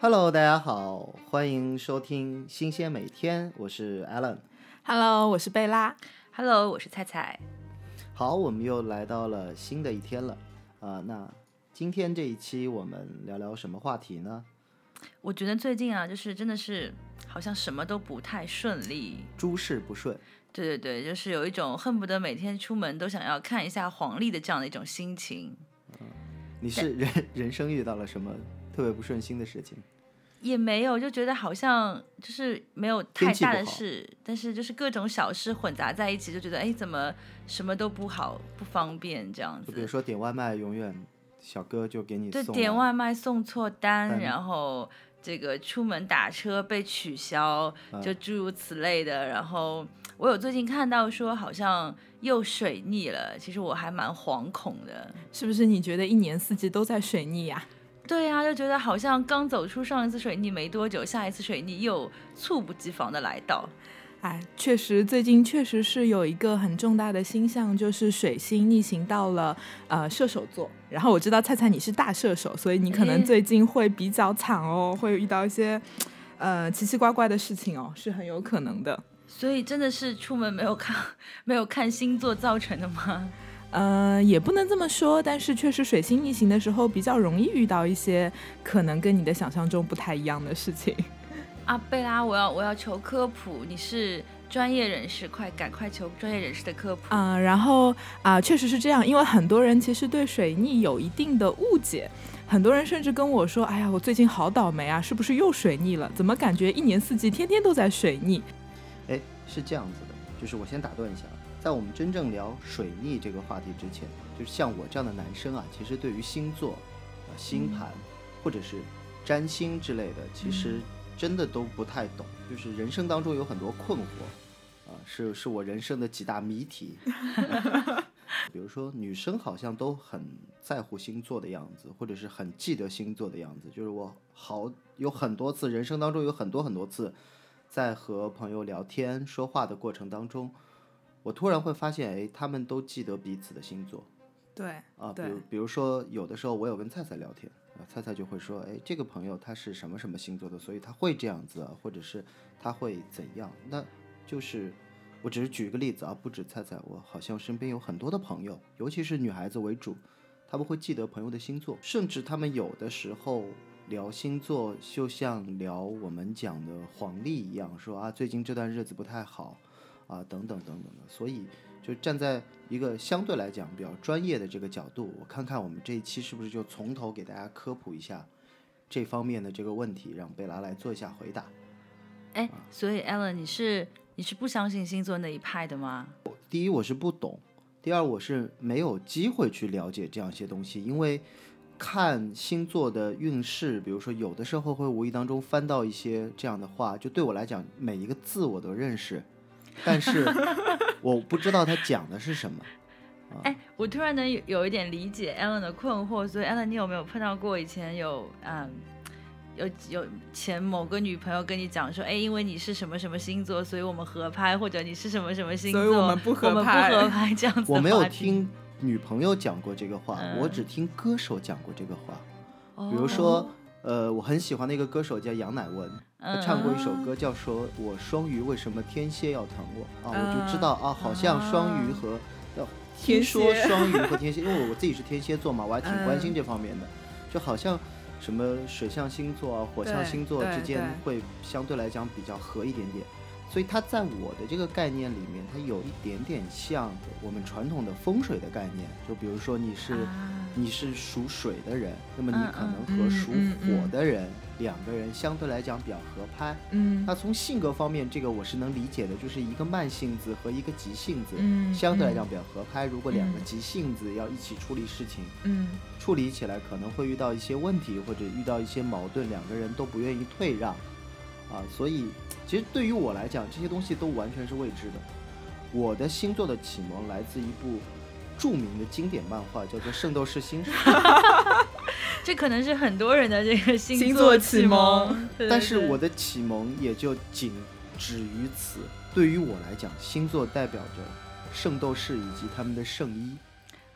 Hello，大家好，欢迎收听新鲜每天，我是 Alan。Hello，我是贝拉。Hello，我是菜菜。好，我们又来到了新的一天了啊、那今天这一期我们聊聊什么话题呢？我觉得最近啊，就是真的是好像什么都不太顺利。诸事不顺，对对对，就是有一种恨不得每天出门都想要看一下黄历的这样的一种心情。你是人 人生遇到了什么特别不顺心的事情？也没有，就觉得好像就是没有太大的事，但是就是各种小事混杂在一起，就觉得哎，怎么什么都不好，不方便这样子。就比如说点外卖，永远小哥就给你对，送点外卖送错单，单然后这个出门打车被取消，嗯就诸如此类的。然后我有最近看到说好像又水逆了，其实我还蛮惶恐的。是不是你觉得一年四季都在水逆呀、对呀、就觉得好像刚走出上一次水逆没多久，下一次水逆又猝不及防的来到。哎，确实，最近确实是有一个很重大的星象，就是水星逆行到了呃射手座。然后我知道菜菜你是大射手，所以你可能最近会比较惨哦，会遇到一些呃奇奇怪怪的事情哦，是很有可能的。所以真的是出门没有看 没有看星座造成的吗？呃，也不能这么说，但是确实水星逆行的时候比较容易遇到一些可能跟你的想象中不太一样的事情。阿，贝拉，我要我要求科普，你是专业人士，快赶快求专业人士的科普。嗯、然后啊、确实是这样，因为很多人其实对水逆有一定的误解，很多人甚至跟我说：“哎呀，我最近好倒霉啊，是不是又水逆了？怎么感觉一年四季天天都在水逆哎，是这样子的，就是我先打断一下，在我们真正聊水逆这个话题之前，就是像我这样的男生啊，其实对于星座、呃星盘、或者是占星之类的，其实真的都不太懂，就是人生当中有很多困惑，啊、是是我人生的几大谜题。比如说，女生好像都很在乎星座的样子，或者是很记得星座的样子。就是我好有很多次，人生当中有很多很多次，在和朋友聊天说话的过程当中，我突然会发现，哎，他们都记得彼此的星座。？”对，啊，比如比如说，有的时候我有跟菜菜聊天，啊，菜菜就会说，哎，这个朋友他是什么什么星座的，所以他会这样子啊，或者是他会怎样？那就是，我只是举一个例子啊，不止菜菜，我好像身边有很多的朋友，尤其是女孩子为主，他们会记得朋友的星座，甚至他们有的时候聊星座，就像聊我们讲的黄历一样，说啊，最近这段日子不太好，啊，等等等等的，所以就站在一个相对来讲比较专业的这个角度，我看看我们这一期是不是就从头给大家科普一下这方面的这个问题，让贝拉来做一下回答。哎，所以 Alan，你是你是不相信星座那一派的吗？第一，我是不懂；第二，我是没有机会去了解这样一些东西，因为看星座的运势，比如说有的时候会无意当中翻到一些这样的话，就对我来讲，每一个字我都认识，但是我不知道他讲的是什么。哎，我突然能有有一点理解 Alan 的困惑，所以 Alan，你有没有碰到过以前有嗯有有前某个女朋友跟你讲说，哎，因为你是什么什么星座，所以我们合拍，或者你是什么什么星座，所以我们不合我们拍不合拍这样子的我没有听女朋友讲过这个话，嗯我只听歌手讲过这个话。哦比如说，呃，我很喜欢的一个歌手叫杨乃文，他嗯唱过一首歌叫说“我双鱼为什么天蝎要疼我”啊，我就知啊道啊，好像双鱼和呃天听说蝎双鱼和天蝎，因为我自己是天蝎座嘛，我还挺关心嗯这方面的，就好像什么水象星座啊、火象星座之间会相对来讲比较合一点点。所以它在我的这个概念里面，它有一点点像我们传统的风水的概念。就比如说你是、啊你是属水的人，那么你嗯可能嗯和属火的人、两个人相对来讲比较合拍。嗯那从性格方面，这个我是能理解的，就是一个慢性子和一个急性子，相对来讲比较合拍。如果两个嗯急性子要一起处理事情，嗯处理起来可能会遇到一些问题，或者遇到一些矛盾，两个人都不愿意退让，啊，所以其实对于我来讲，这些东西都完全是未知的。我的星座的启蒙来自一部著名的经典漫画，叫做《圣斗士星矢》。这可能是很多人的这个星星座座启蒙但是我的启蒙也就仅止于此。对于我来讲，星座代表着圣斗士以及他们的圣衣。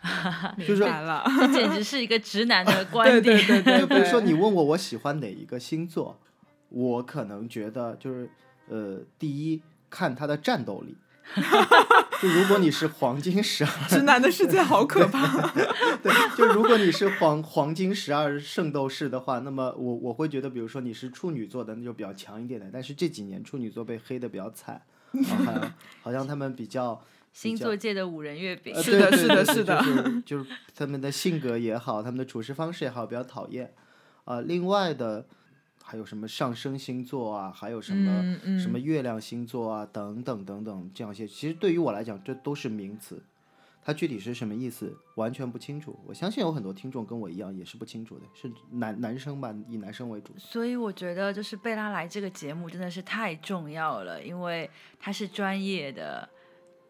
明白了。这简直是一个直男的 观对点。对对对，就比如说你问我我喜欢哪一个星座，我可能觉得就是呃，第一看他的战斗力。就如果你是黄金十二，直男的世界好可怕。对，就如果你是黄黄金十二圣斗士的话，那么我我会觉得，比如说你是处女座的，那就比较强一点的。但是这几年处女座被黑的比较惨，好像 好像他们比较星座界的五人月饼呃，是的是的是的就是就是他们的性格也好，他们的处事方式也好，比较讨厌。啊、另外的还有什么上升星座啊，还有什么、嗯嗯什么月亮星座啊，等等等等这样一些，其实对于我来讲，这都是名词。它具体是什么意思，完全不清楚。我相信有很多听众跟我一样也是不清楚的，是男男生吧，以男生为主。所以我觉得，就是贝拉来这个节目真的是太重要了，因为他是专业的，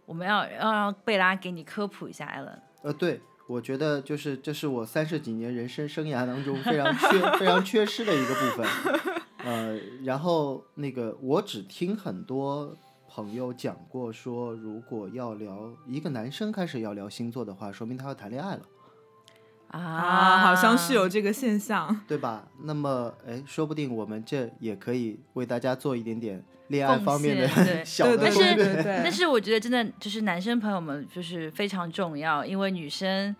我们要要让贝拉给你科普一下，Allen。呃，对，我觉得就是这是我三十几年人生生涯当中非常缺非常缺失的一个部分。呃，然后那个我只听很多朋友讲过说，如果要聊一个男生开始要聊星座的话，说明他要谈恋爱了，啊，好像是有这个现象。对吧？那么，哎，说不定我们这也可以为大家做一点点恋爱贡方面对 但是但是我觉得真的就是男生朋友们就是非常重要，因为女生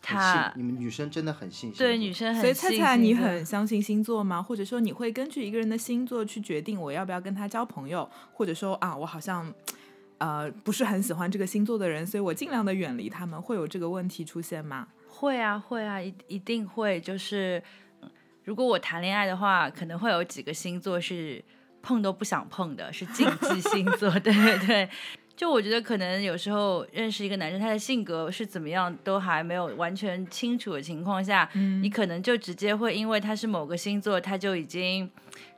她你们女生真的很信对女生很所以菜菜，你很相信星座吗？或者说你会根据一个人的星座去决定我要不要跟他交朋友，或者说啊，我好像呃不是很喜欢这个星座的人，所以我尽量的远离他们，会有这个问题出现吗？会啊，会啊，一一定会。就是嗯如果我谈恋爱的话，可能会有几个星座是碰都不想碰的，是禁忌星座。对对对，就我觉得可能有时候认识一个男生，他的性格是怎么样，都还没有完全清楚的情况下，嗯你可能就直接会因为他是某个星座，他就已经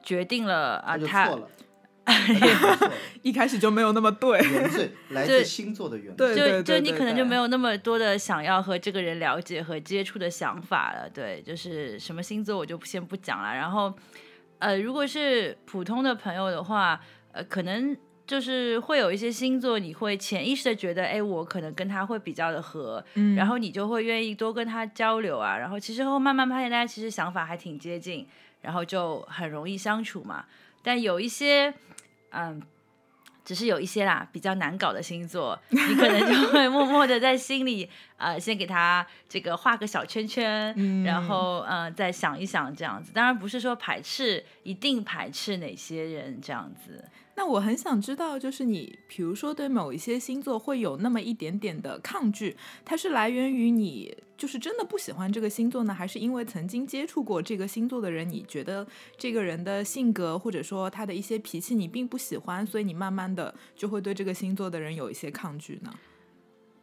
决定了啊，他 一开始就没有那么对。原罪来自星座的原。就就你可能就没。有那么多的想要和这个人了解和接触的想法了，对，就是什么星座我就先不讲了。然后，呃，如果是普通的朋友的话，呃，可能就是会有一些星座，你会潜意识的觉得，哎，我可能跟他会比较的合，嗯然后你就会愿意多跟他交流啊。然后其实后慢慢发现大家其实想法还挺接近，然后就很容易相处嘛。但有一些，嗯。只是有一些啦，比较难搞的星座，你可能就会默默的在心里，呃，先给他这个画个小圈圈，嗯然后呃，再想一想这样子。当然不是说排斥，一定排斥哪些人这样子。那我很想知道，就是你，比如说对某一些星座会有那么一点点的抗拒，它是来源于你就是真的不喜欢这个星座呢，还是因为曾经接触过这个星座的人，你觉得这个人的性格或者说他的一些脾气你并不喜欢，所以你慢慢的就会对这个星座的人有一些抗拒呢？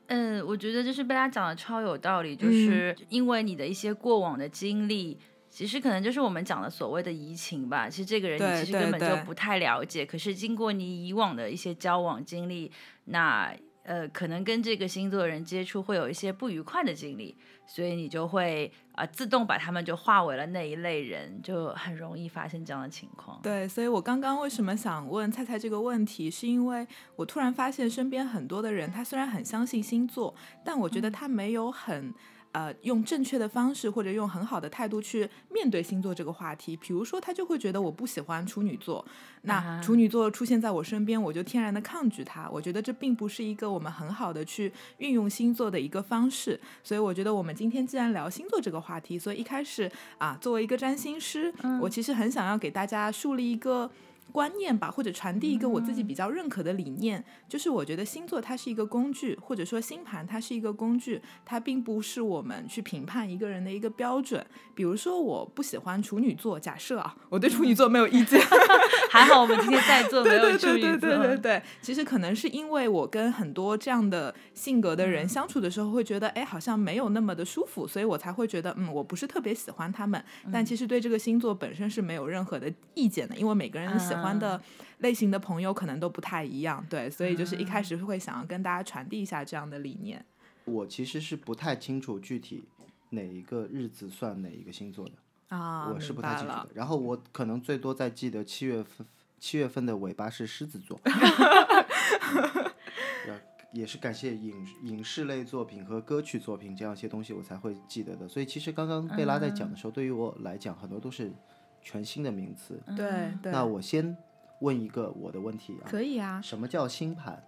嗯，我觉得就是被他讲的超有道理，就嗯是因为你的一些过往的经历。其实可能就是我们讲的所谓的移情吧。其实这个人你其实根本就不太了解，可是经过你以往的一些交往经历，那呃可能跟这个星座的人接触会有一些不愉快的经历，所以你就会啊、呃自动把他们就化为了那一类人，就很容易发生这样的情况。对，所以我刚刚为什么想问菜菜这个问题，是因为我突然发现身边很多的人，他虽然很相信星座，但我觉得他没有很。呃，用正确的方式或者用很好的态度去面对星座这个话题，比如说他就会觉得我不喜欢处女座，那啊处女座出现在我身边，我就天然的抗拒它。我觉得这并不是一个我们很好的去运用星座的一个方式。所以我觉得我们今天既然聊星座这个话题，所以一开始啊，作为一个占星师，我其实很想要给大家树立一个。观念吧，或者传递一个我自己比较认可的理念，就是我觉得星座它是一个工具，或者说星盘它是一个工具，它并不是我们去评判一个人的一个标准。比如说，我不喜欢处女座，假设啊，我对处女座没有意见，还好我们今天在座没对对有处女座。对对对对对，其实可能是因为我跟很多这样的性格的人相处的时候，会觉得哎，好像没有那么的舒服，所以我才会觉得嗯，我不是特别喜欢他们。但其实对这个星座本身是没有任何的意见的，因为每个人喜欢的类型的朋友可能都不太一样，对，所以就是一开始会想要跟大家传递一下这样的理念。我其实是不太清楚具体哪一个日子算哪一个星座的，啊，我是不太清楚的。。然后我可能最多在记得七月份，七月份的尾巴是狮子座。呃也是感谢影影视类作品和歌曲作品这样一些东西，我才会记得的。所以其实刚刚贝拉在讲的时候，对于我来讲，很多都是全新的名词。对对，那我先问一个我的问题啊，可以啊。什么叫星盘？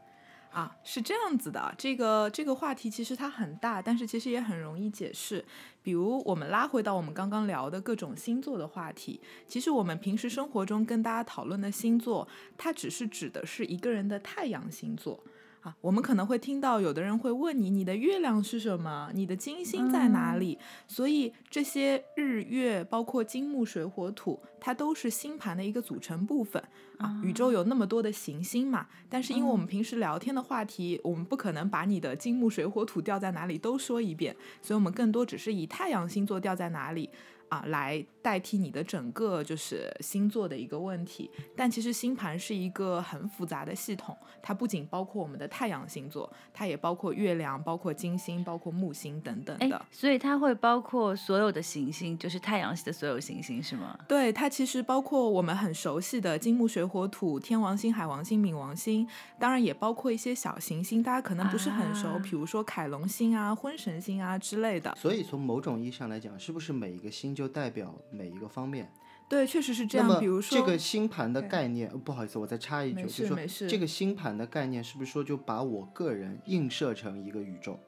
啊，是这样子的，这个这个话题其实它很大，但是其实也很容易解释。比如我们拉回到我们刚刚聊的各种星座的话题，其实我们平时生活中跟大家讨论的星座，它只是指的是一个人的太阳星座。啊，我们可能会听到有的人会问你，你的月亮是什么？你的金星在哪里？所以这些日月，包括金木水火土，它都是星盘的一个组成部分啊。宇宙有那么多的行星嘛，但是因为我们平时聊天的话题，我们不可能把你的金木水火土掉在哪里都说一遍，所以我们更多只是以太阳星座掉在哪里。啊，来代替你的整个就是星座的一个问题，但其实星盘是一个很复杂的系统，它不仅包括我们的太阳星座，它也包括月亮、包括金星、包括木星等等的。所以它会包括所有的行星，就是太阳系的所有行星，是吗？对，它其实包括我们很熟悉的金木水火土、天王星、海王星、冥王星，当然也包括一些小行星，大家可能不是很熟，比如说凯龙星啊、婚神星啊之类的。所以从某种意义上来讲，是不是每一个星？就代表每一个方面，对，确实是这样。比如说这个星盘的概念，不好意思，我再插一句，就是说这个星盘的概念是不是说就把我个人映射成一个宇宙？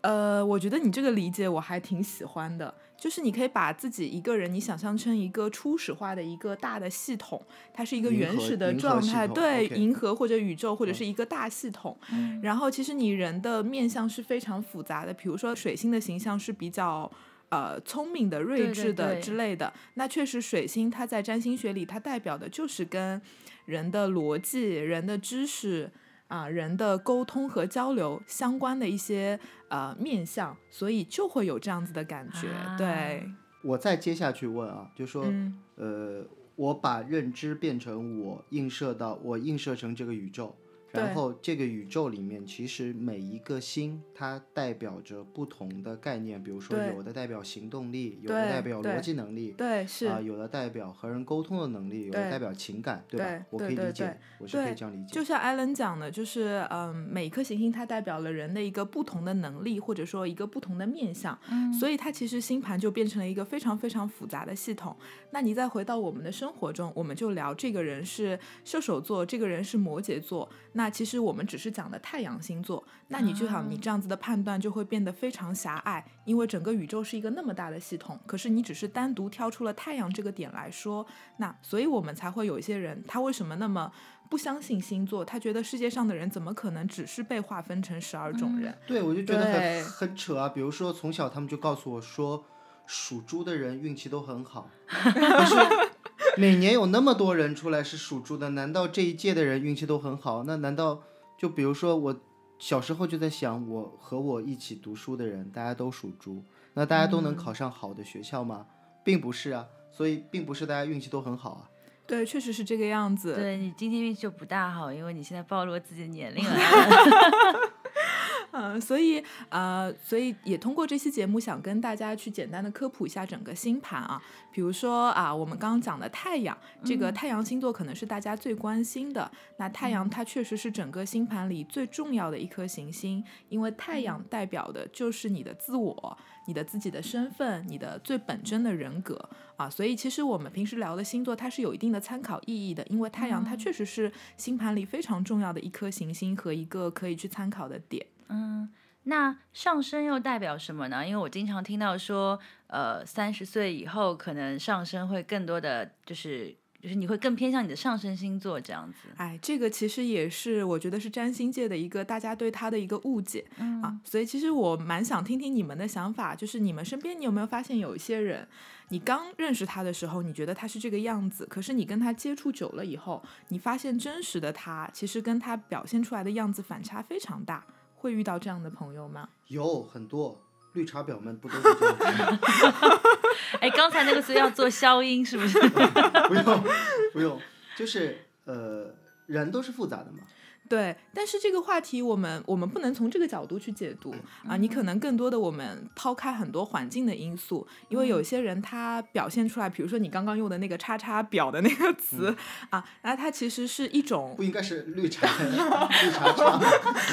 呃，我觉得你这个理解我还挺喜欢的，就是你可以把自己一个人，你想象成一个初始化的一个大的系统，它是一个原始的状态，对，银河或者宇宙或者是一个大系统。然后其实你人的面相是非常复杂的，比如说水星的形象是比较。呃，聪明的、睿智的之类的，那确实水星它在占星学里，它代表的就是跟人的逻辑、人的知识啊、人的沟通和交流相关的一些呃面相，所以就会有这样子的感觉。对，我再接下去问啊，就说呃，我把认知变成我映射到我映射成这个宇宙。然后这个宇宙里面，其实每一个星它代表着不同的概念，比如说有的代表行动力，有的代表逻辑能力，对是啊，有的代表和人沟通的能力，有的代表情感，对吧？我可以理解，我是可以这样理解。就像艾伦讲的，就是嗯，每颗行星它代表了人的一个不同的能力，或者说一个不同的面相，所以它其实星盘就变成了一个非常非常复杂的系统。那你再回到我们的生活中，我们就聊这个人是射手座，这个人是摩羯座，那其实我们只是讲的太阳星座，那你就想你这样子的判断就会变得非常狭隘，因为整个宇宙是一个那么大的系统，可是你只是单独挑出了太阳这个点来说，那所以我们才会有一些人，他为什么那么不相信星座？他觉得世界上的人怎么可能只是被划分成十二种人？对，我就觉得很很扯啊！比如说从小他们就告诉我说。属猪的人运气都很好，可是 每年有那么多人出来是属猪的，难道这一届的人运气都很好？那难道就比如说我小时候就在想，我和我一起读书的人，大家都属猪，那大家都能考上好的学校吗？并不是啊，所以并不是大家运气都很好啊。对，确实是这个样子。对你今天运气就不大好，因为你现在暴露了自己的年龄了。嗯，所以呃，所以也通过这期节目，想跟大家去简单的科普一下整个星盘啊。比如说啊，我们刚刚讲的太阳，这个太阳星座可能是大家最关心的。那太阳它确实是整个星盘里最重要的一颗行星，因为太阳代表的就是你的自我、你的自己的身份、你的最本真的人格啊。所以其实我们平时聊的星座，它是有一定的参考意义的，因为太阳它确实是星盘里非常重要的一颗行星和一个可以去参考的点。嗯，那上升又代表什么呢？因为我经常听到说，呃，三十岁以后可能上升会更多的，就是就是你会更偏向你的上升星座这样子。哎，这个其实也是我觉得是占星界的一个大家对他的一个误解啊。所以其实我蛮想听听你们的想法，就是你们身边你有没有发现有一些人，你刚认识他的时候，你觉得他是这个样子，可是你跟他接触久了以后，你发现真实的他其实跟他表现出来的样子反差非常大。会遇到这样的朋友吗？有很多绿茶婊们不都是这样？哎，刚才那个是要做消音是不是？不用不用，就是呃，人都是复杂的嘛。对，但是这个话题我们我们不能从这个角度去解读啊，你可能。更多的我们抛开很多环境的因素，因为有些人他表现出来，比如说你刚刚用的那个“叉叉表”的那个词啊，那它其实是一种不应该是绿茶 绿茶茶，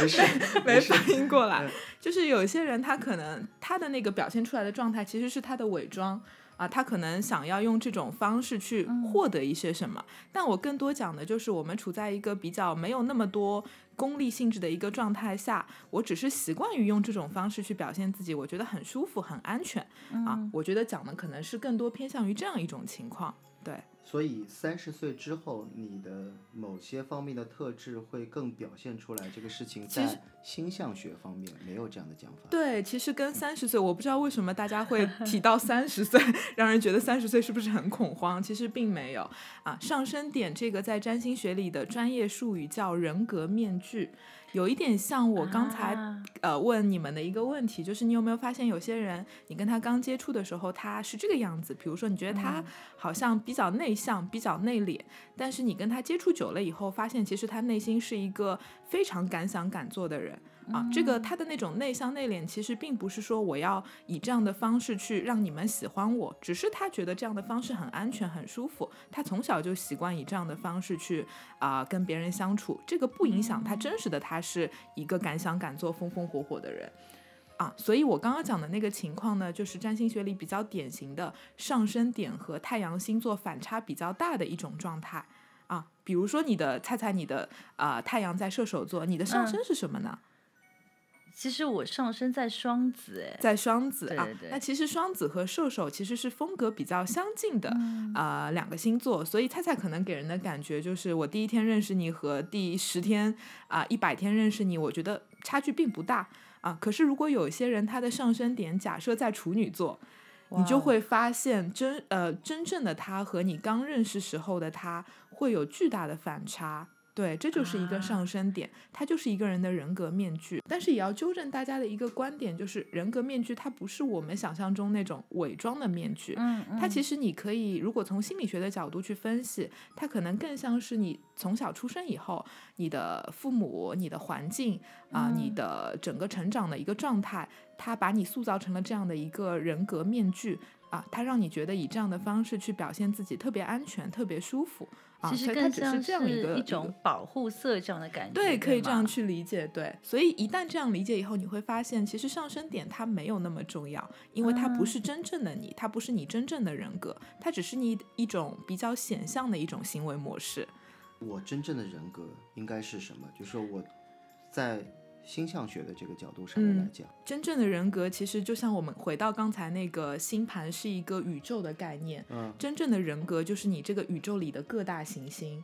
没事没事反应过来，就是有些人他可能他的那个表现出来的状态其实是他的伪装。啊，他可能想要用这种方式去获得一些什么，但我更多讲的就是我们处在一个比较没有那么多功利性质的一个状态下，我只是习惯于用这种方式去表现自己，我觉得很舒服、很安全啊。我觉得讲的可能是更多偏向于这样一种情况，对。所以三十岁之后，你的某些方面的特质会更表现出来。这个事情在星象学方面没有这样的讲法。对，其实跟三十岁，我不知道为什么大家会提到三十岁，让人觉得三十岁是不是很恐慌？其实并没有啊。上升点这个在占星学里的专业术语叫人格面具。有一点像我刚才呃问你们的一个问题，就是你有没有发现有些人，你跟他刚接触的时候他是这个样子，比如说你觉得他好像比较内向、比较内敛，但是你跟他接触久了以后，发现其实他内心是一个非常敢想敢做的人。啊，这个他的那种内向内敛，其实并不是说我要以这样的方式去让你们喜欢我，只是他觉得这样的方式很安全、很舒服。他从小就习惯以这样的方式去啊跟别人相处，这个不影响他真实的他是一个敢想敢做、风风火火的人啊。所以我刚刚讲的那个情况呢，就是占星学里比较典型的上升点和太阳星座反差比较大的一种状态啊。比如说你的猜猜你的啊太阳在射手座，你的上升是什么呢？其实我上升在双子，哎，在双子啊。那其实双子和射手其实是风格比较相近的啊两个星座，所以菜菜可能给人的感觉就是，我第一天认识你和第十天啊一百天认识你，我觉得差距并不大啊。可是如果有一些人他的上升点假设在处女座，你就会发现真呃真正的他和你刚认识时候的他会有巨大的反差。对，这就是一个上升点，它就是一个人的人格面具。但是也要纠正大家的一个观点，就是人格面具它不是我们想象中那种伪装的面具。嗯它其实你可以，如果从心理学的角度去分析，它可能更像是你从小出生以后，你的父母、你的环境啊、你的整个成长的一个状态，它把你塑造成了这样的一个人格面具啊，它让你觉得以这样的方式去表现自己特别安全、特别舒服啊。其实更像是一一种保护色这样的感觉，对，可以这样去理解。对，所以一旦这样理解以后，你会发现，其实上升点它没有那么重要，因为它不是真正的你，它不是你真正的人格，它只是你一种比较显象的一种行为模式。我真正的人格应该是什么？就是我在。星象学的这个角度上面来讲，真正的人格其实就像我们回到刚才那个星盘是一个宇宙的概念。嗯，真正的人格就是你这个宇宙里的各大行星，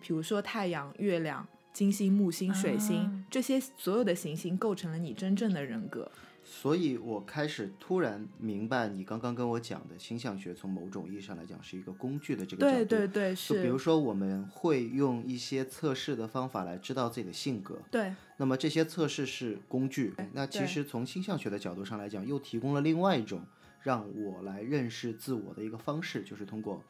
比如说太阳、月亮、金星、木星、水星这些所有的行星构成了你真正的人格。所以我开始突然明白你刚刚跟我讲的星象学，从某种意义上来讲是一个工具的这个角度。对对对，是。就比如说，我们会用一些测试的方法来知道自己的性格。对。那么这些测试是工具。那其实从星象学的角度上来讲，又提供了另外一种让我来认识自我的一个方式，就是通过。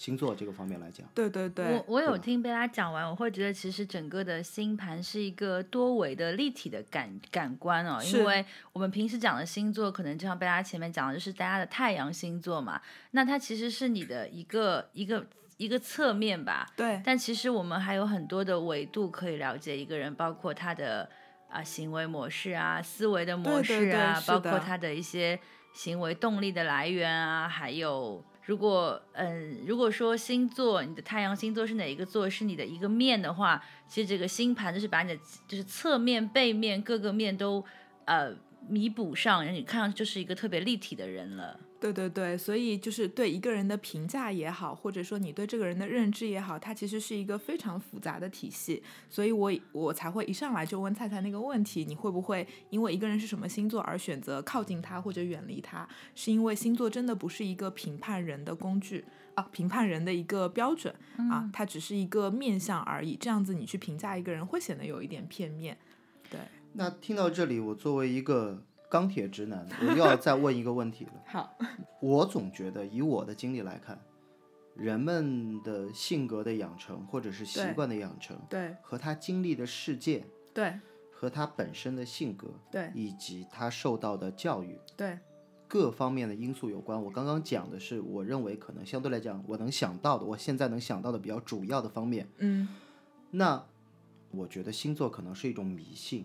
星座这个方面来讲，对对对，我我有听贝拉讲完，我会觉得其实整个的星盘是一个多维的立体的感感官哦，因为我们平时讲的星座，可能就像贝拉前面讲的，就是大家的太阳星座嘛，那它其实是你的一个一个一个侧面吧，对，但其实我们还有很多的维度可以了解一个人，包括他的啊行为模式啊、思维的模式啊，包括他的一些行为动力的来源啊，还有。如果嗯，如果说星座，你的太阳星座是哪一个座，是你的一个面的话，其实这个星盘就是把你的就是侧面、背面各个面都呃弥补上，让你看上去就是一个特别立体的人了。对对对，所以就是对一个人的评价也好，或者说你对这个人的认知也好，它其实是一个非常复杂的体系。所以我我才会一上来就问菜菜那个问题：你会不会因为一个人是什么星座而选择靠近他或者远离他？是因为星座真的不是一个评判人的工具啊，评判人的一个标准啊，它只是一个面相而已。这样子你去评价一个人会显得有一点片面。对。那听到这里，我作为一个。钢铁直男，我又要再问一个问题了。好，我总觉得以我的经历来看，人们的性格的养成或者是习惯的养成，对和他经历的世界对和他本身的性格，对以及他受到的教育对各方面的因素有关。我刚刚讲的是，我认为可能相对来讲我能想到的，我现在能想到的比较主要的方面。嗯那我觉得星座可能是一种迷信，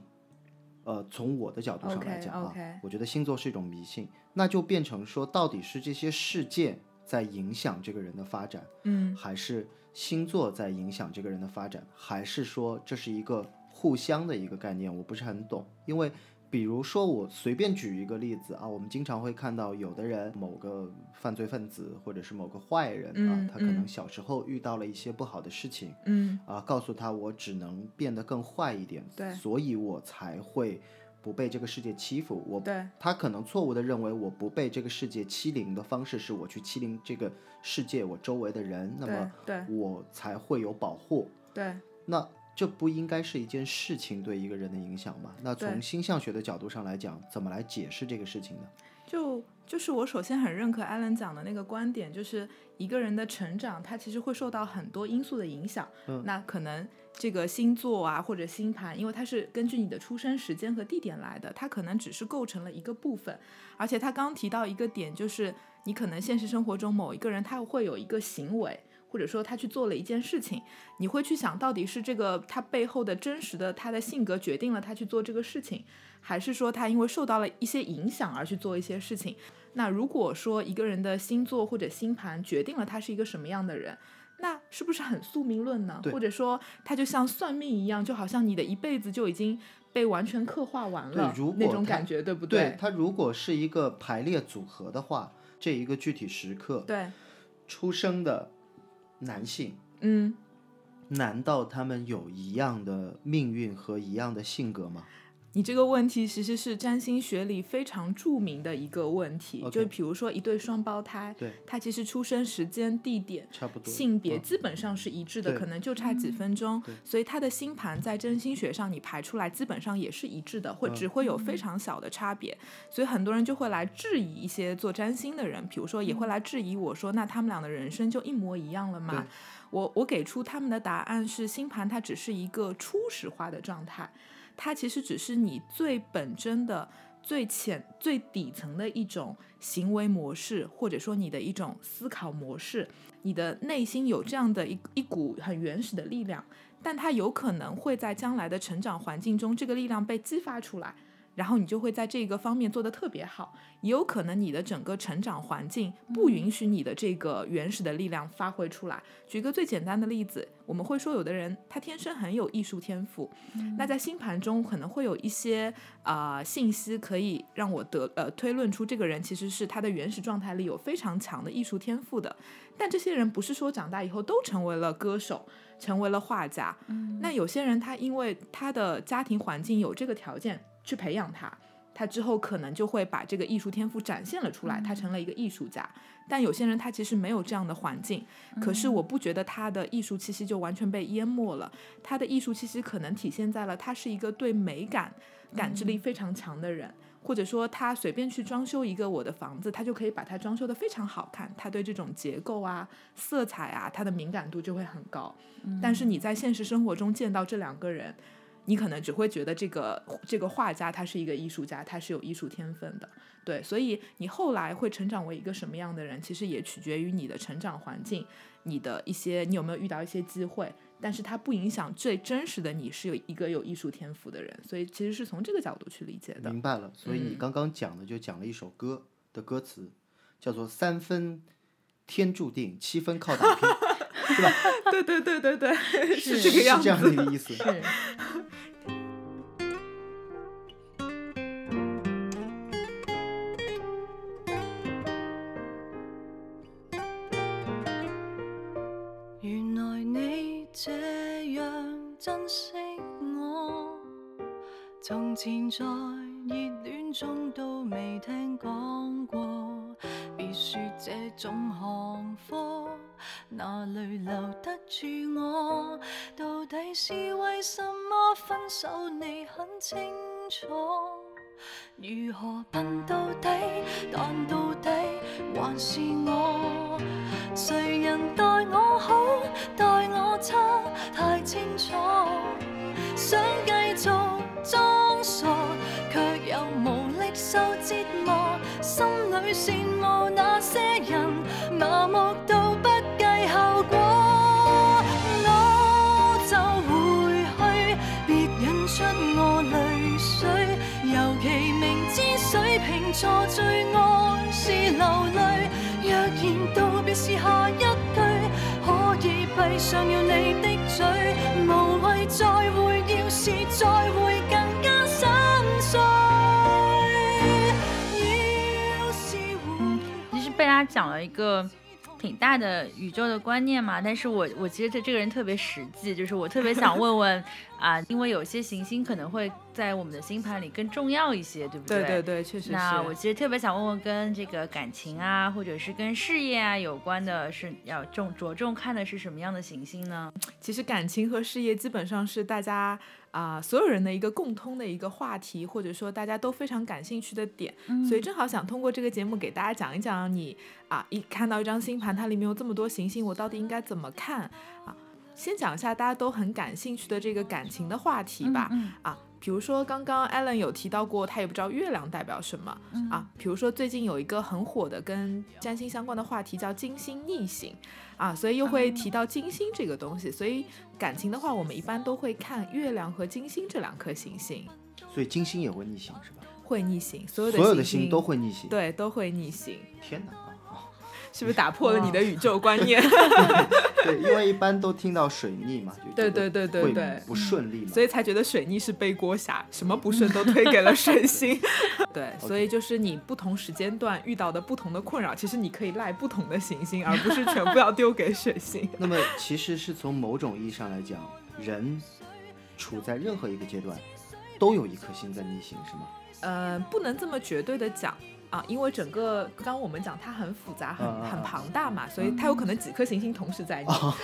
呃，从我的角度上来讲啊我觉得星座是一种迷信，那就变成说，到底是这些事件在影响这个人的发展，嗯还是星座在影响这个人的发展，还是说这是一个互相的一个概念？我不是很懂，因为。比如说，我随便举一个例子啊，我们经常会看到有的人，某个犯罪分子或者是某个坏人啊嗯，他可能嗯小时候遇到了一些不好的事情，嗯啊，告诉他我只能变得更坏一点，对所以我才会不被这个世界欺负。我对他可能错误的认为我不被这个世界欺凌的方式是我去欺凌这个世界我周围的人，那么对对我才会有保护。对那这不应该是一件事情对一个人的影响吗？那从星象学的角度上来讲，怎么来解释这个事情呢？就就是我首先很认可艾伦讲的那个观点，就是一个人的成长，他其实会受到很多因素的影响。嗯那可能这个星座啊或者星盘，因为它是根据你的出生时间和地点来的，它可能只是构成了一个部分。而且他刚提到一个点，就是你可能现实生活中某一个人他会有一个行为。或者说他去做了一件事情，你会去想到底是这个他背后的真实的他的性格决定了他去做这个事情，还是说他因为受到了一些影响而去做一些事情？那如果说一个人的星座或者星盘决定了他是一个什么样的人，那是不是很宿命论呢？或者说他就像算命一样，就好像你的一辈子就已经被完全刻画完了对如果那种感觉，对不对它如果是一个排列组合的话，这一个具体时刻对，出生的男性。嗯，难道他们有一样的命运和一样的性格吗？你这个问题其实是占星学里非常著名的一个问题就比如说一对双胞胎，对，他其实出生时间、地点、差不多。性别嗯基本上是一致的，对可能就差几分钟，所以他的星盘在占星学上你排出来基本上也是一致的，或嗯只会有非常小的差别，所以很多人就会来质疑一些做占星的人，比如说也会来质疑我说，那他们俩的人生就一模一样了吗？我我给出他们的答案是，星盘它只是一个初始化的状态，它其实只是你最本真的、最浅、最底层的一种行为模式，或者说你的一种思考模式。你的内心有这样的一一股很原始的力量，但它有可能会在将来的成长环境中，这个力量被激发出来。然后你就会在这个方面做得特别好，也有可能你的整个成长环境不允许你的这个原始的力量发挥出来。举个最简单的例子，我们会说有的人他天生很有艺术天赋，那在星盘中可能会有一些啊、呃信息可以让我得呃推论出这个人其实是他的原始状态里有非常强的艺术天赋的。但这些人不是说长大以后都成为了歌手，成为了画家。那有些人他因为他的家庭环境有这个条件去培养他，他之后可能就会把这个艺术天赋展现了出来，他成了一个艺术家。但有些人他其实没有这样的环境，可是我不觉得他的艺术气息就完全被淹没了。他的艺术气息可能体现在了他是一个对美感感知力非常强的人。或者说他随便去装修一个我的房子，他就可以把它装修的非常好看。他对这种结构啊、色彩啊，他的敏感度就会很高。但是你在现实生活中见到这两个人，你可能只会觉得这个这个画家他是一个艺术家，他是有艺术天分的。对，所以你后来会成长为一个什么样的人，其实也取决于你的成长环境，你的一些你有没有遇到一些机会。但是它不影响最真实的你是有一个有艺术天赋的人，所以其实是从这个角度去理解的。明白了。所以你嗯刚刚讲的就讲了一首歌的歌词，叫做“三分天注定，七分靠打拼”，对吧？对对对对对，是这个样子。是这样的一个意思。是。原來你這樣珍惜我，從前在熱戀中都未聽講過。別說這種行貨哪里留得住我？到底是为什么分手你很清楚？如何笨到底？但到底还是我。谁人待我好，待我差，太清楚。想继续装傻，却又无力受折磨。心里羡慕那些人，麻木错最爱是流泪。若然道别是下一句，可以闭上了你的嘴，无谓再会。要是再会，更加心碎。要是回其实贝拉讲了一个挺大的宇宙的观念嘛，但是我我其实对这个人特别实际，就是我特别想 问问啊，因为有些行星可能会在我们的星盘里更重要一些，对不对对对对，确实是。那我其实特别想问问跟这个感情啊，或者是跟事业啊有关的，是要重着重看的是什么样的行星呢？其实感情和事业基本上是大家啊、所有人的一个共通的一个话题，或者说大家都非常感兴趣的点。所以正好想通过这个节目给大家讲一讲你啊，一看到一张星盘，它里面有这么多行星，我到底应该怎么看啊？先讲一下大家都很感兴趣的这个感情的话题吧。嗯啊，比如说刚刚 Alan 有提到过，他也不知道月亮代表什么、啊。比如说最近有一个很火的跟占星相关的话题叫金星逆行啊，所以又会提到金星这个东西。所以感情的话，我们一般都会看月亮和金星这两颗行星所以金星也会逆行是吧？会逆行，所有的所有的星都会逆行。，对都会逆行，天哪！啊是不是打破了你的宇宙观念？对，因为一般都听到水逆嘛，就对对对对对不顺利嘛。所以才觉得水逆是背锅侠，什么不顺都推给了水星。对，所以就是你不同时间段遇到的不同的困扰，其实你可以赖不同的行星，而不是全部要丢给水星。那么其实是从某种意义上来讲，人处在任何一个阶段，都有一颗星在逆行，是吗？呃，不能这么绝对的讲。啊，因为整个刚刚我们讲它很复杂、很很庞大嘛，所以它有可能几颗行星同时在逆。好，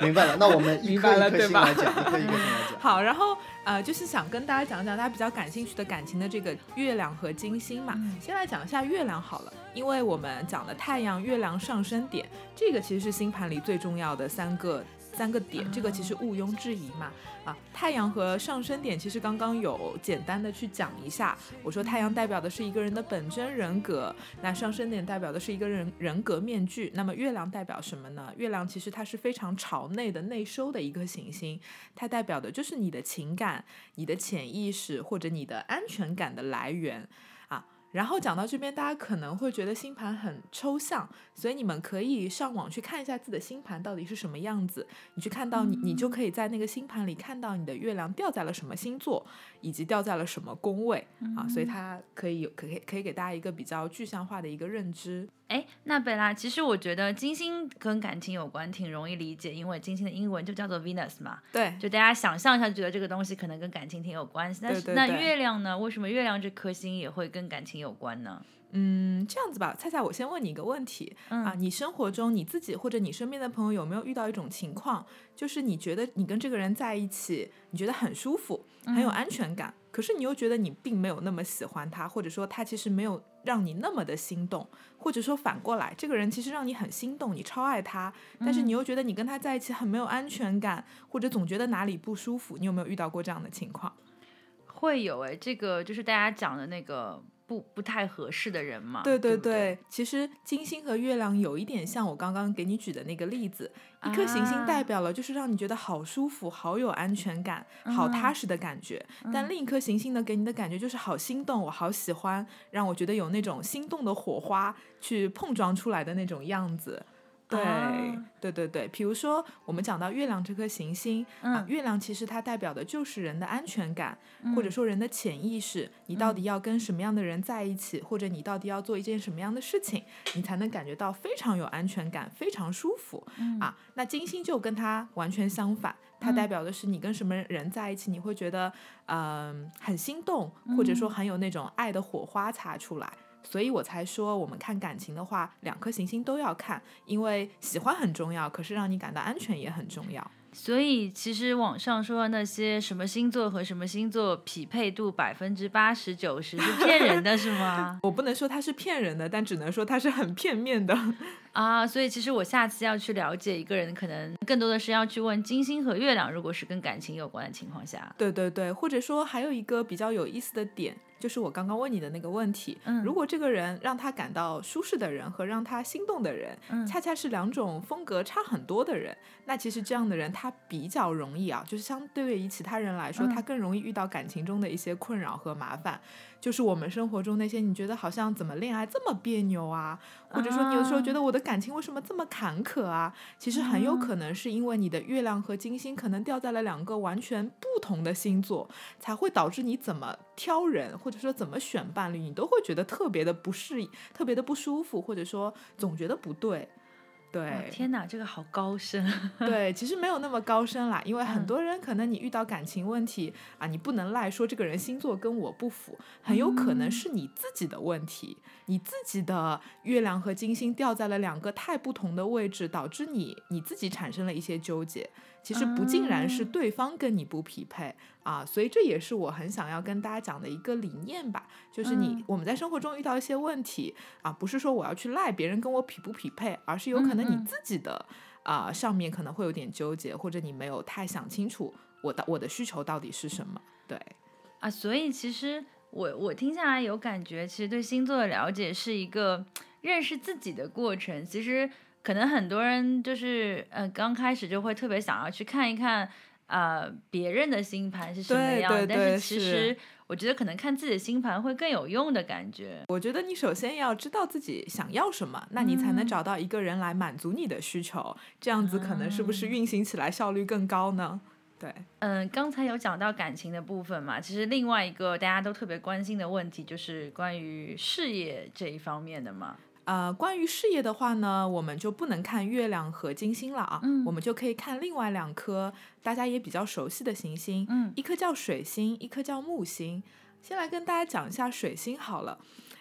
明白了。那我们 一明白颗一颗了对吧星来讲，一颗一颗星来讲。好，然后呃，就是想跟大家讲讲大家比较感兴趣的感情的这个月亮和金星嘛。先来讲一下月亮好了，因为我们讲的太阳、月亮、上升点，这个其实是星盘里最重要的三个三个点，这个其实毋庸置疑嘛。啊，太阳和上升点其实刚刚有简单的去讲一下，我说太阳代表的是一个人的本真人格，那上升点代表的是一个人人格面具，那么月亮代表什么呢？月亮其实它是非常朝内的内收的一个行星，它代表的就是你的情感、你的潜意识或者你的安全感的来源啊。然后讲到这边，大家可能会觉得星盘很抽象，所以你们可以上网去看一下自己的星盘到底是什么样子。你去看到你，你就可以在那个星盘里看到你的月亮掉在了什么星座，以及掉在了什么宫位啊。所以它可以有可以可以给大家一个比较具象化的一个认知。哎，那贝拉，其实我觉得金星跟感情有关，挺容易理解，因为金星的英文就叫做 Venus 嘛，对，就大家想象一下，觉得这个东西可能跟感情挺有关系。但是那月亮呢？为什么月亮这颗星也会跟感情有关呢？嗯，这样子吧，菜菜，我先问你一个问题、啊，你生活中你自己或者你身边的朋友有没有遇到一种情况，就是你觉得你跟这个人在一起，你觉得很舒服，很有安全感，可是你又觉得你并没有那么喜欢他，或者说他其实没有让你那么的心动，或者说反过来，这个人其实让你很心动，你超爱他，但是你又觉得你跟他在一起很没有安全感，或者总觉得哪里不舒服，你有没有遇到过这样的情况？会有哎，这个就是大家讲的那个不不太合适的人嘛。对对对，其实金星和月亮有一点像我刚刚给你举的那个例子，一颗行星代表了就是让你觉得好舒服、好有安全感、好踏实的感觉，但另一颗行星呢，给你的感觉就是好心动，我好喜欢，让我觉得有那种心动的火花去碰撞出来的那种样子。对、啊对对对，比如说我们讲到月亮这颗行星、啊，月亮其实它代表的就是人的安全感，或者说人的潜意识，你到底要跟什么样的人在一起，或者你到底要做一件什么样的事情，你才能感觉到非常有安全感，非常舒服、啊。那金星就跟它完全相反。它代表的是你跟什么人在一起，你会觉得嗯、很心动，或者说很有那种爱的火花擦出来。所以我才说，我们看感情的话，两颗行星都要看，因为喜欢很重要，可是让你感到安全也很重要。所以其实网上说的那些什么星座和什么星座匹配度百分之八十九十是骗人的，是吗？我不能说它是骗人的，但只能说它是很片面的。啊，所以其实我下次要去了解一个人，可能更多的是要去问金星和月亮，如果是跟感情有关的情况下。对对对，或者说还有一个比较有意思的点。就是我刚刚问你的那个问题，嗯如果这个人让他感到舒适的人和让他心动的人，嗯恰恰是两种风格差很多的人，那其实这样的人他比较容易啊，就是相对于其他人来说，嗯他更容易遇到感情中的一些困扰和麻烦。就是我们生活中那些你觉得好像怎么恋爱这么别扭啊，或者说你有时候觉得我的感情为什么这么坎坷啊？其实很有可能是因为你的月亮和金星可能掉在了两个完全不同的星座，才会导致你怎么挑人，或者说怎么选伴侣，你都会觉得特别的不适应，特别的不舒服，或者说总觉得不对。哇对，天哪，这个好高深。对，其实没有那么高深啦，因为很嗯多人可能你遇到感情问题啊，你不能赖说这个人星座跟我不符，很有可能嗯是你自己的问题，你自己的月亮和金星掉在了两个太不同的位置，导致你你自己产生了一些纠结。其实不尽然是啊对方跟你不匹配啊，所以这也是我很想要跟大家讲的一个理念吧，就是你嗯我们在生活中遇到一些问题啊，不是说我要去赖别人跟我匹不匹配，而是有可能你自己的啊、上面可能会有点纠结，或者你没有太想清楚我的我的需求到底是什么。对，啊，所以其实我我听下来有感觉，其实对星座的了解是一个认识自己的过程。其实可能很多人就是呃刚开始就会特别想要去看一看呃别人的星盘是什么样的，对对但是其实我觉得可能看自己的星盘会更有用的感觉。我觉得你首先要知道自己想要什么，那你才能嗯找到一个人来满足你的需求，这样子可能是不是啊运行起来效率更高呢？对。嗯，刚才有讲到感情的部分嘛，其实另外一个大家都特别关心的问题就是关于事业这一方面的嘛。呃，关于事业的话呢，我们就不能看月亮和金星了啊，嗯我们就可以看另外两颗大家也比较熟悉的行星，嗯一颗叫水星，一颗叫木星。先来跟大家讲一下水星好了。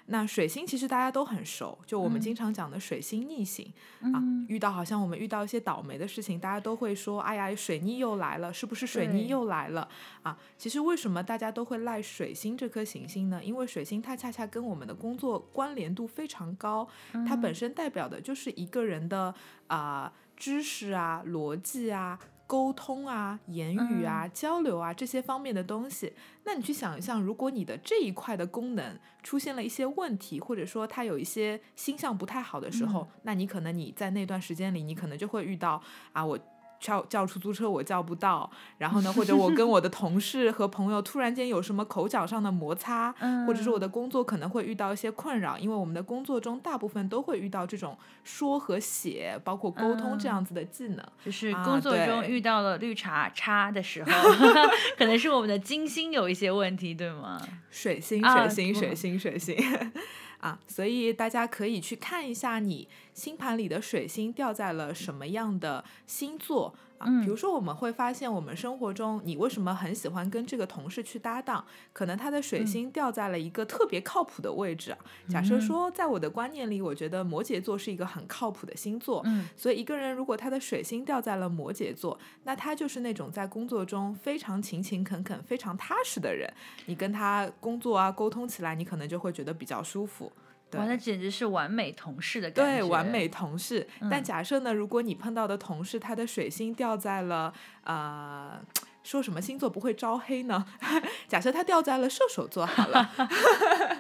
那水星其实大家都很熟，就我们嗯经常讲的水星逆行、啊嗯，遇到好像我们遇到一些倒霉的事情，大家都会说，哎呀，水逆又来了，是不是水逆又来了啊？其实为什么大家都会赖水星这颗行星呢？因为水星它恰恰跟我们的工作关联度非常高，它本身代表的就是一个人的啊、知识啊、逻辑啊。沟通啊、言语啊、交流啊这些方面的东西，那你去想一想，如果你的这一块的功能出现了一些问题，或者说它有一些星象不太好的时候，那你可能你在那段时间里，你可能就会遇到啊，我叫叫出租车我叫不到，然后呢，或者我跟我的同事和朋友突然间有什么口角上的摩擦，或者是我的工作可能会遇到一些困扰，因为我们的工作中大部分都会遇到这种说和写，包括沟通这样子的技能。就是啊工作中遇到了绿茶叉的时候，可能是我们的金星有一些问题，对吗？水星，啊水星，我水星，水星 啊，所以大家可以去看一下你星盘里的水星掉在了什么样的星座啊。嗯比如说，我们会发现我们生活中，你为什么很喜欢跟这个同事去搭档？可能他的水嗯星掉在了一个特别靠谱的位置啊。假设嗯说，在我的观念里，我觉得摩羯座是一个很靠谱的星座。嗯所以一个人如果他的水星掉在了摩羯座，那他就是那种在工作中非常勤勤恳恳、非常踏实的人。你跟他工作啊沟通起来，你可能就会觉得比较舒服。对哇，那简直是完美同事的感觉。对，完美同事。但嗯假设呢，如果你碰到的同事他的水星掉在了呃。说什么星座不会招黑呢？假设他掉在了射手座好了，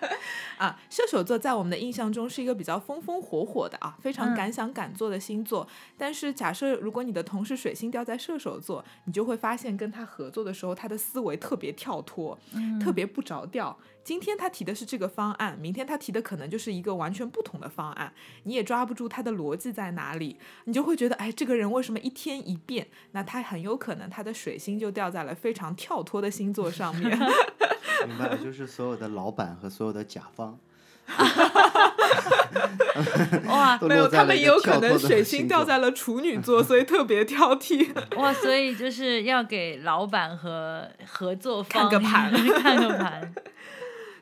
啊，射手座在我们的印象中是一个比较风风火火的啊，非常嗯敢想敢做的星座。但是假设如果你的同事水星掉在射手座，你就会发现跟他合作的时候，他的思维特别跳脱，嗯特别不着调。今天他提的是这个方案，明天他提的可能就是一个完全不同的方案，你也抓不住他的逻辑在哪里，你就会觉得，哎，这个人为什么一天一变？那他很有可能他的水星就掉在了非常跳脱的星座上面。明白了，就是所有的老板和所有的甲方 哇没有，他们也有可能水星掉在了处女座，所以特别挑剔。哇，所以就是要给老板和合作方看个盘 看个盘。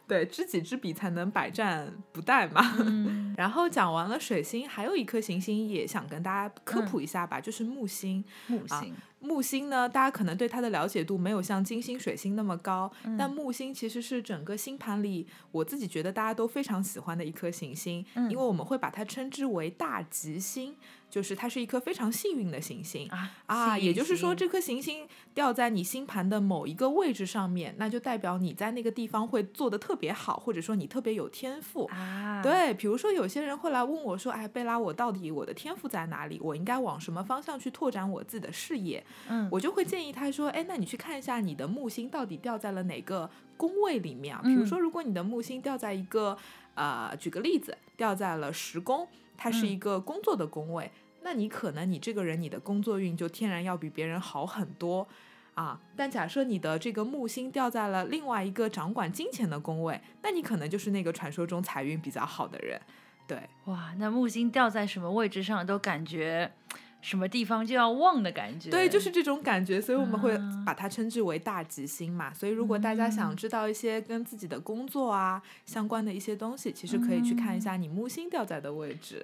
对，知己知彼才能百战不殆嘛。嗯然后讲完了水星，还有一颗行星也想跟大家科嗯普一下吧，就是木星。木啊星，木星呢，大家可能对它的了解度没有像金星、水星那么高，但木星其实是整个星盘里我自己觉得大家都非常喜欢的一颗行星，嗯因为我们会把它称之为大吉星，就是它是一颗非常幸运的行星。啊啊，也就是说，这颗行星掉在你星盘的某一个位置上面，那就代表你在那个地方会做得特别好，或者说你特别有天赋。啊，对，比如说有些人会来问我说：“哎，贝拉，我到底我的天赋在哪里？我应该往什么方向去拓展我自己的事业？”嗯我就会建议他说：“哎，那你去看一下你的木星到底掉在了哪个宫位里面啊？比如嗯说，如果你的木星掉在一个呃，举个例子，掉在了十宫，它是一嗯个工作的宫位，那你可能你这个人你的工作运就天然要比别人好很多。”啊，但假设你的这个木星掉在了另外一个掌管金钱的宫位，那你可能就是那个传说中财运比较好的人，对。哇，那木星掉在什么位置上，都感觉什么地方就要旺的感觉。对，就是这种感觉，所以我们会啊把它称之为大吉星嘛。所以如果大家想嗯知道一些跟自己的工作啊相关的一些东西，其实可以去看一下你木星掉在的位置。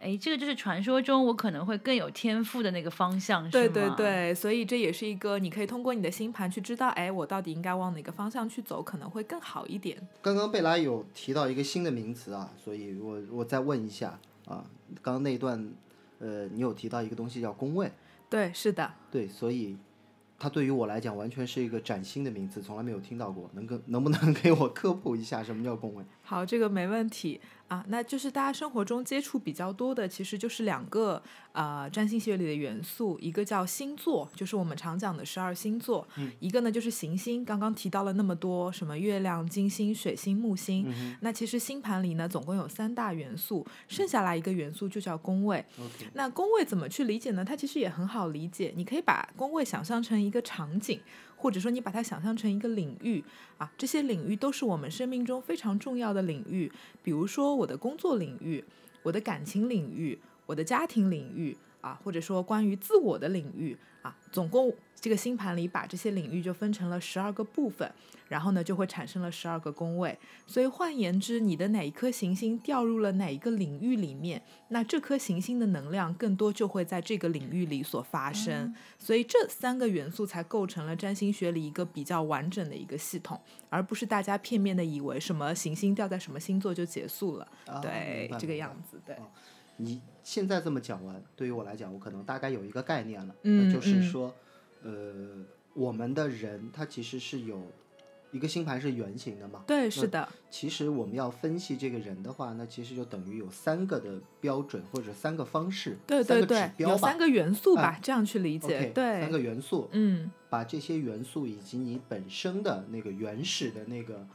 哎，这个就是传说中我可能会更有天赋的那个方向，是对对，对，所以这也是一个你可以通过你的星盘去知道，哎，我到底应该往哪个方向去走，可能会更好一点。刚刚贝拉有提到一个新的名词啊，所以我我再问一下啊，刚刚那一段，呃，你有提到一个东西叫宫位，对，是的。对，所以它对于我来讲完全是一个崭新的名词，从来没有听到过，能跟能不能 给我科普一下什么叫宫位？好，这个没问题啊。那就是大家生活中接触比较多的，其实就是两个呃占星学里的元素，一个叫星座，就是我们常讲的十二星座；一个呢就是行星。刚刚提到了那么多，什么月亮、金星、水星、木星。那其实星盘里呢，总共有三大元素，剩下来一个元素就叫宫位。那宫位怎么去理解呢？它其实也很好理解，你可以把宫位想象成一个场景，或者说你把它想象成一个领域啊，这些领域都是我们生命中非常重要的领域，比如说我的工作领域、我的感情领域、我的家庭领域啊，或者说关于自我的领域啊，总共这个星盘里把这些领域就分成了十二个部分，然后呢就会产生了十二个宫位。所以换言之，你的哪一颗行星掉入了哪一个领域里面，那这颗行星的能量更多就会在这个领域里所发生。所以这三个元素才构成了占星学里一个比较完整的一个系统，而不是大家片面的以为什么行星掉在什么星座就结束了。啊对，这个样子，对。你现在这么讲完，对于我来讲，我可能大概有一个概念了，嗯就是嗯。说，呃，我们的人他其实是有一个星盘是圆形的嘛，对，是的，其实我们要分析这个人的话，那其实就等于有三个的标准或者三个方式，对对对有三个元素吧，啊这样去理解对，三个元素，嗯，把这些元素以及你本身的那个原始的那个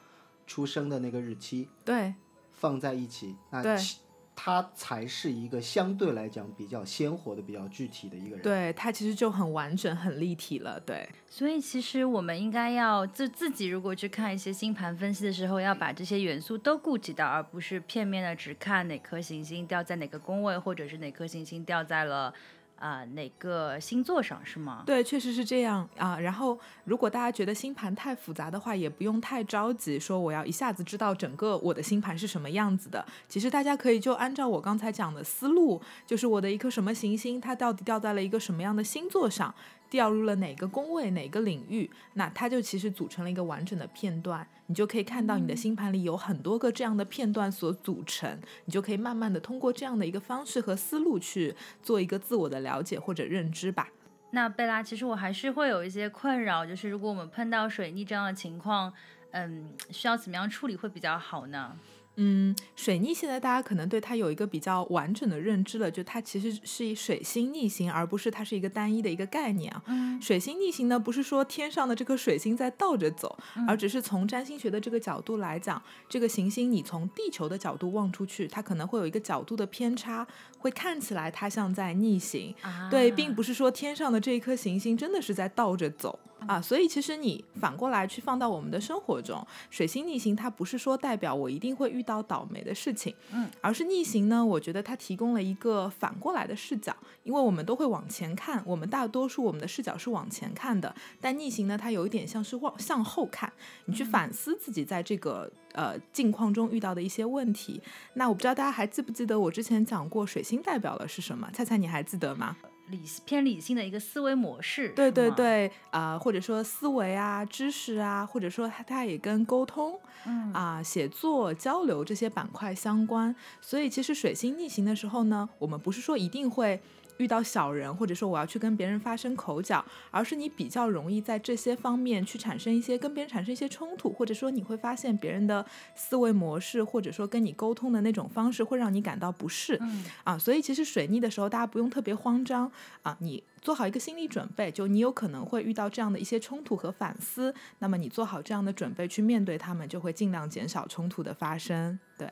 出生的那个日期对，放在一起，那其他才是一个相对来讲比较鲜活的、比较具体的一个人。对，他其实就很完整、很立体了，对。所以其实我们应该要自自己如果去看一些星盘分析的时候，要把这些元素都顾及到，而不是片面的只看哪颗行星掉在哪个宫位，或者是哪颗行星掉在了啊、哪个星座上，是吗？对，确实是这样啊。然后，如果大家觉得星盘太复杂的话，也不用太着急，说我要一下子知道整个我的星盘是什么样子的。其实大家可以就按照我刚才讲的思路，就是我的一颗什么行星，它到底掉在了一个什么样的星座上，掉入了哪个宫位、哪个领域，那它就其实组成了一个完整的片段。你就可以看到你的星盘里有很多个这样的片段所组成，你就可以慢慢的通过这样的一个方式和思路去做一个自我的了解或者认知吧。那贝拉，其实我还是会有一些困扰，就是如果我们碰到水逆这样的情况，嗯，需要怎么样处理会比较好呢？嗯，水逆现在大家可能对它有一个比较完整的认知了，就它其实是以水星逆行，而不是它是一个单一的一个概念啊。嗯水星逆行呢，不是说天上的这颗水星在倒着走，而只是从占星学的这个角度来讲，这个行星你从地球的角度望出去，它可能会有一个角度的偏差，会看起来它像在逆行。啊。对，并不是说天上的这一颗行星真的是在倒着走啊，所以其实你反过来去放到我们的生活中，水星逆行它不是说代表我一定会遇到倒霉的事情，嗯，而是逆行呢，我觉得它提供了一个反过来的视角，因为我们都会往前看，我们大多数我们的视角是往前看的，但逆行呢，它有一点像是往向后看，你去反思自己在这个呃境况中遇到的一些问题。那我不知道大家还记不记得我之前讲过水星代表了是什么？菜菜你还记得吗？理偏理性的一个思维模式。对，对对，啊、或者说思维啊、知识啊，或者说它它也跟沟通嗯啊、写作、交流这些板块相关。所以其实水星逆行的时候呢，我们不是说一定会。遇到小人，或者说我要去跟别人发生口角，而是你比较容易在这些方面去产生一些跟别人产生一些冲突，或者说你会发现别人的思维模式，或者说跟你沟通的那种方式会让你感到不适。嗯啊，所以其实水逆的时候，大家不用特别慌张啊，你做好一个心理准备，就你有可能会遇到这样的一些冲突和反思，那么你做好这样的准备去面对他们，就会尽量减少冲突的发生。对，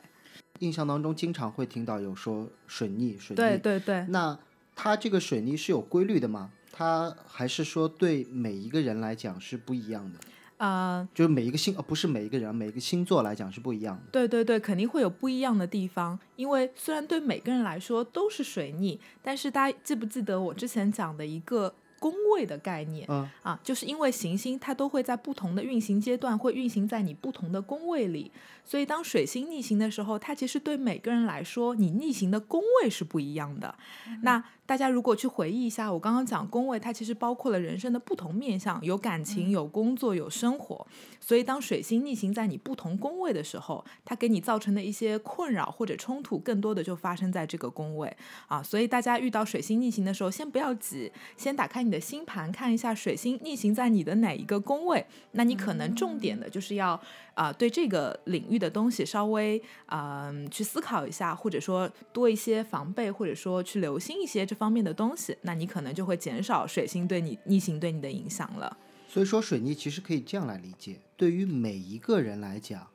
印象当中经常会听到有说水逆，水逆。对对对，那它这个水逆是有规律的吗？它还是说对每一个人来讲是不一样的？呃，就是每一个星，呃，不是每一个人，每一个星座来讲是不一样的。对对对，肯定会有不一样的地方，因为虽然对每个人来说都是水逆，但是大家记不记得我之前讲的一个宫位的概念？嗯啊，就是因为行星它都会在不同的运行阶段，会运行在你不同的宫位里，所以当水星逆行的时候，它其实对每个人来说，你逆行的宫位是不一样的。那大家如果去回忆一下，我刚刚讲宫位，它其实包括了人生的不同面向，有感情、有工作、有生活。所以当水星逆行在你不同宫位的时候，它给你造成的一些困扰或者冲突，更多的就发生在这个宫位啊。所以大家遇到水星逆行的时候，先不要急，先打开你的星盘，看一下水星逆行在你的哪一个宫位。那你可能重点的就是要啊、对这个领域的东西稍微嗯、去思考一下，或者说多一些防备，或者说去留心一些这方面的东西，那你可能就会减少水星对你逆行对你的影响了。所以说水逆其实可以这样来理解，对于每一个人来讲，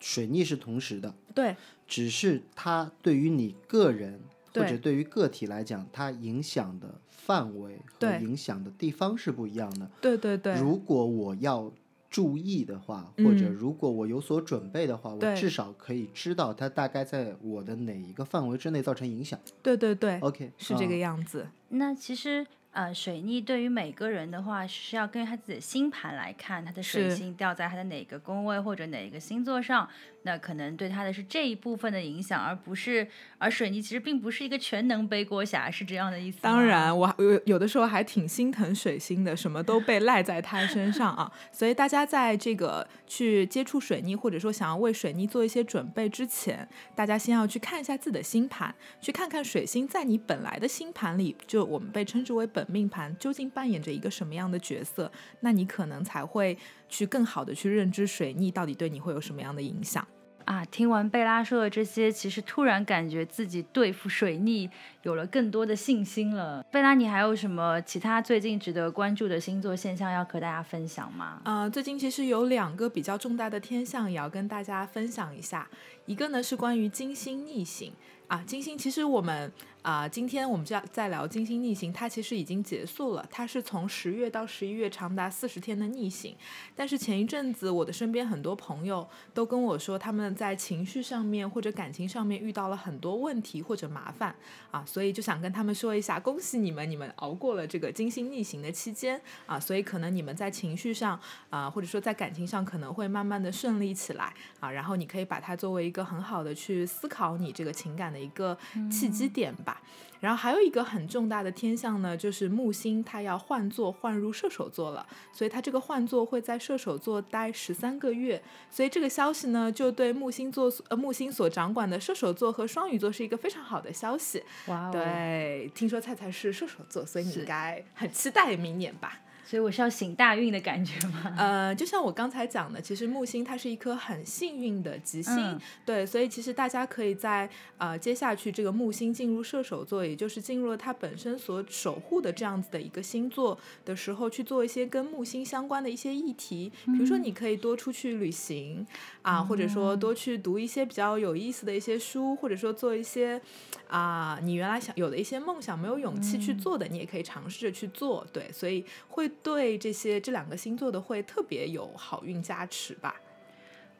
水逆是同时的，对只是它对于你个人或者对于个体来讲，它影响的范围和影响的地方是不一样的。对对对，如果我要注意的话，或者嗯如果我有所准备的话，我至少可以知道它大概在我的哪一个范围之内造成影响。对对对，OK，是这个啊样子。那其实呃，水逆对于每个人的话，是要根据他自己的星盘来看，他的水星掉在他的哪个宫位或者哪一个星座上，那可能对他的是这一部分的影响，而不是而水逆其实并不是一个全能背锅侠，是这样的意思。当然，我有有的时候还挺心疼水星的，什么都被赖在他身上啊。所以大家在这个去接触水逆，或者说想要为水逆做一些准备之前，大家先要去看一下自己的星盘，去看看水星在你本来的星盘里，就我们被称之为本命盘，究竟扮演着一个什么样的角色，那你可能才会去更好的去认知水逆到底对你会有什么样的影响。啊，听完贝拉说的这些，其实突然感觉自己对付水逆有了更多的信心了。贝拉，你还有什么其他最近值得关注的星座现象要和大家分享吗？呃，最近其实有两个比较重大的天象也要跟大家分享一下。一个呢是关于金星逆行啊，金星其实我们啊、今天我们就要再聊金星逆行，它其实已经结束了，它是从十月到十一月长达四十天的逆行。但是前一阵子我的身边很多朋友都跟我说，他们在情绪上面或者感情上面遇到了很多问题或者麻烦啊，所以就想跟他们说一下，恭喜你们，你们熬过了这个金星逆行的期间啊，所以可能你们在情绪上啊，或者说在感情上可能会慢慢的顺利起来啊，然后你可以把它作为一个很好的去思考你这个情感的一个契机点吧。然后还有一个很重大的天象呢，就是木星它要换座换入射手座了，所以它这个换座会在射手座待十三个月，所以这个消息呢，就对木星座呃木星所掌管的射手座和双鱼座是一个非常好的消息。哇哦，，对，听说菜菜是射手座，所以你应该很期待明年吧？所以我是要行大运的感觉吗？呃，就像我刚才讲的，其实木星它是一颗很幸运的吉星，嗯。对，所以其实大家可以在呃接下去这个木星进入射手座，也就是进入了它本身所守护的这样子的一个星座的时候，去做一些跟木星相关的一些议题，比如说你可以多出去旅行啊，或者说多去读一些比较有意思的一些书，或者说做一些啊你原来想有的一些梦想没有勇气去做的，你也可以尝试着去做，对，所以会对这些这两个星座的会特别有好运加持吧。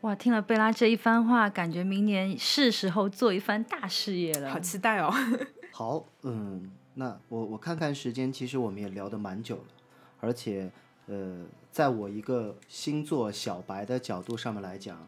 哇，听了贝拉这一番话，感觉明年是时候做一番大事业了。好期待哦！好，嗯，那我我看看时间，其实我们也聊得蛮久了，而且呃，在我一个星座小白的角度上面来讲，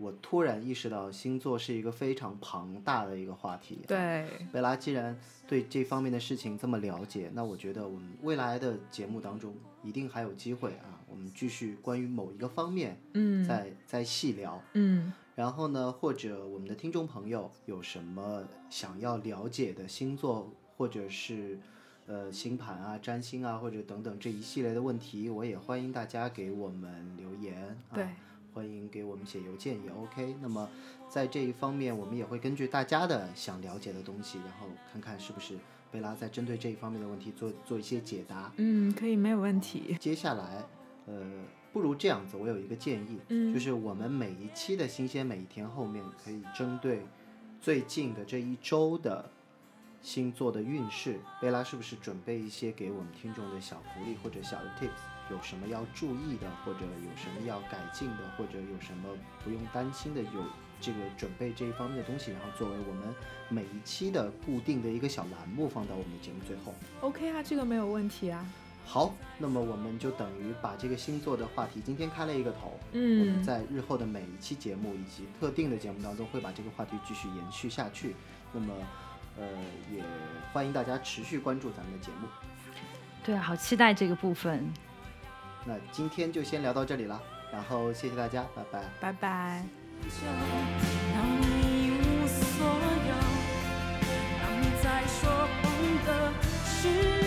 我突然意识到星座是一个非常庞大的一个话题。，对，贝拉既然对这方面的事情这么了解，那我觉得我们未来的节目当中一定还有机会啊，我们继续关于某一个方面嗯再再细聊。嗯然后呢，或者我们的听众朋友有什么想要了解的星座，或者是呃星盘啊、占星啊，或者等等这一系列的问题，我也欢迎大家给我们留言。啊、对，欢迎给我们写邮件也 OK。那么在这一方面，我们也会根据大家的想了解的东西，然后看看是不是贝拉在针对这一方面的问题做做一些解答。嗯，可以，没有问题。接下来，呃，不如这样子，我有一个建议，嗯就是我们每一期的新鲜每一天后面，可以针对最近的这一周的星座的运势，贝拉是不是准备一些给我们听众的小福利或者小的 tips？有什么要注意的，或者有什么要改进的，或者有什么不用担心的，有这个准备这一方面的东西，然后作为我们每一期的固定的一个小栏目，放到我们的节目最后。OK 啊，这个没有问题啊。好，那么我们就等于把这个星座的话题今天开了一个头，我们嗯，在日后的每一期节目以及特定的节目当中会把这个话题继续延续下去。那么，呃，也欢迎大家持续关注咱们的节目。对啊，好期待这个部分。那今天就先聊到这里了，然后谢谢大家，拜拜。拜拜。就让你一无所有，让你在说谎的时